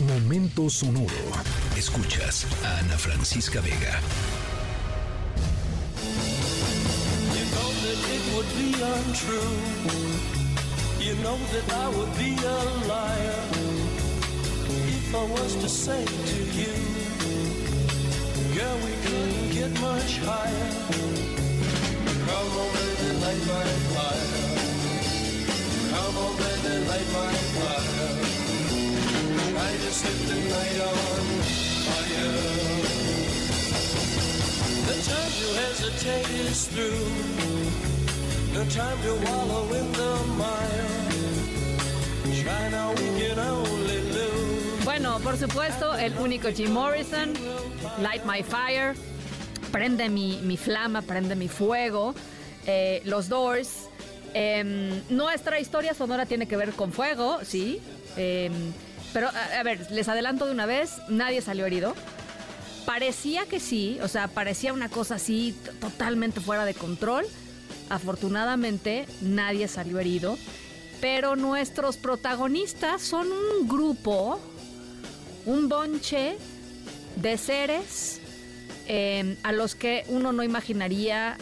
Momento sonoro. Escuchas a Ana Francisca Vega. You know that it would be untrue. You know that I would be a liar if I was to say to you, girl, we couldn't get much higher. Come on, baby, light my fire. The time to hesitate is time to wallow in the mire. Bueno, por supuesto, el único Jim Morrison, Light My Fire, prende mi, mi flama, prende mi fuego, eh, los Doors. em, nuestra historia sonora tiene que ver con fuego, sí. em, pero, a, ver, les adelanto de una vez, nadie salió herido. Parecía que sí, o sea, parecía una cosa así totalmente fuera de control. Afortunadamente, nadie salió herido. Pero nuestros protagonistas son un grupo un bonche de seres eh, a los que uno no imaginaría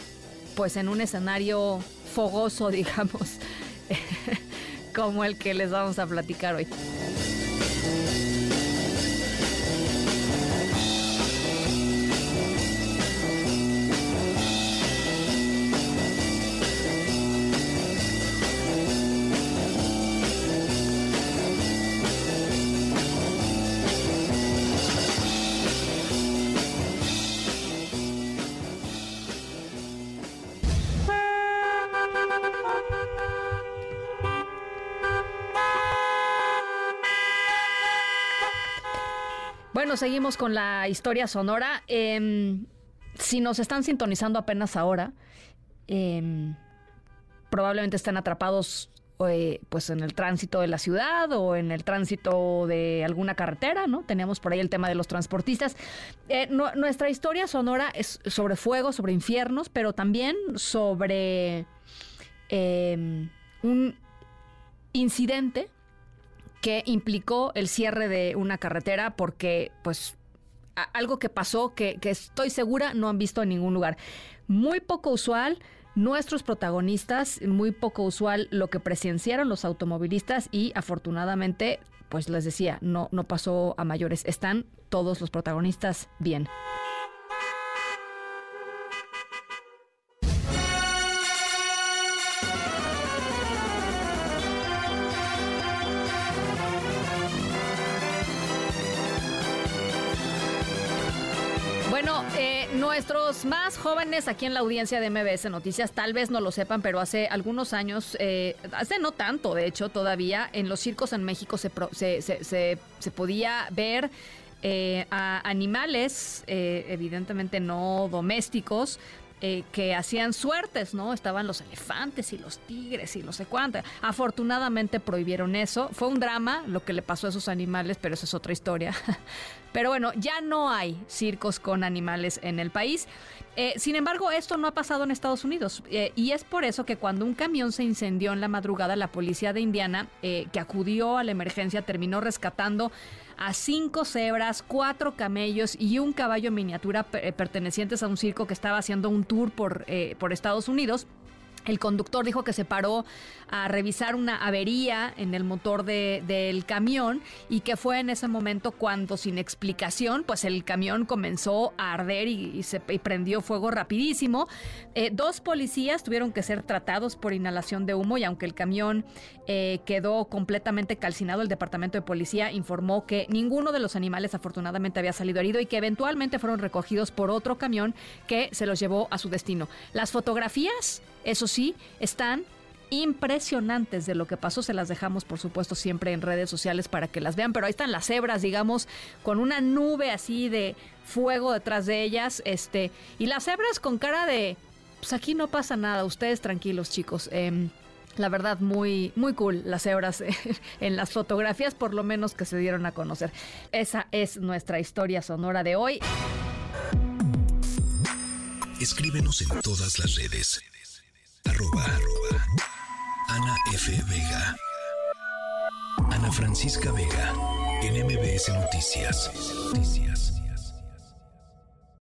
pues en un escenario fogoso, digamos, como el que les vamos a platicar hoy. Bueno, seguimos con la historia sonora. Em, si nos están sintonizando apenas ahora, em, probablemente estén atrapados eh, pues en el tránsito de la ciudad o en el tránsito de alguna carretera, ¿no? Teníamos por ahí el tema de los transportistas. Eh, nu- nuestra historia sonora es sobre fuego, sobre infiernos, pero también sobre em, un incidente que implicó el cierre de una carretera porque, pues, algo que pasó que, que estoy segura no han visto en ningún lugar. Muy poco usual. Nuestros protagonistas, muy poco usual lo que presenciaron los automovilistas y afortunadamente, pues les decía, no, no pasó a mayores. Están todos los protagonistas bien. Bueno, eh, nuestros más jóvenes aquí en la audiencia de MBS Noticias tal vez no lo sepan, pero hace algunos años, eh, hace no tanto, de hecho, todavía, en los circos en México se, pro- se, se- podía ver eh, a animales, eh, evidentemente no domésticos, eh, que hacían suertes, ¿no? Estaban los elefantes y los tigres y no sé cuánto. Afortunadamente prohibieron eso. Fue un drama lo que le pasó a esos animales, pero eso es otra historia. Pero bueno, ya no hay circos con animales en el país. Eh, sin embargo, esto no ha pasado en Estados Unidos. eh, y es por eso que cuando un camión se incendió en la madrugada, la policía de Indiana, eh, que acudió a la emergencia, terminó rescatando a cinco cebras, cuatro camellos y un caballo miniatura pe- eh, pertenecientes a un circo que estaba haciendo un tour por, por Estados Unidos. El conductor dijo que se paró a revisar una avería en el motor de- del camión y que fue en ese momento cuando sin explicación pues el camión comenzó a arder y, se prendió fuego rapidísimo. Eh, dos policías tuvieron que ser tratados por inhalación de humo y aunque el camión eh, quedó completamente calcinado, el departamento de policía informó que ninguno de los animales afortunadamente había salido herido y que eventualmente fueron recogidos por otro camión que se los llevó a su destino. Las fotografías, eso sí, están impresionantes de lo que pasó. Se las dejamos, por supuesto, siempre en redes sociales para que las vean. Pero ahí están las cebras, digamos, con una nube así de fuego detrás de ellas. Este, y las cebras con cara de. Pues aquí no pasa nada. Ustedes tranquilos, chicos. Em, la verdad, muy, muy cool las cebras en las fotografías, por lo menos que se dieron a conocer. Esa es nuestra historia sonora de hoy. Escríbenos en todas las redes. Arroba, arroba Ana F. Vega. Ana Francisca Vega. en MBS Noticias. Noticias.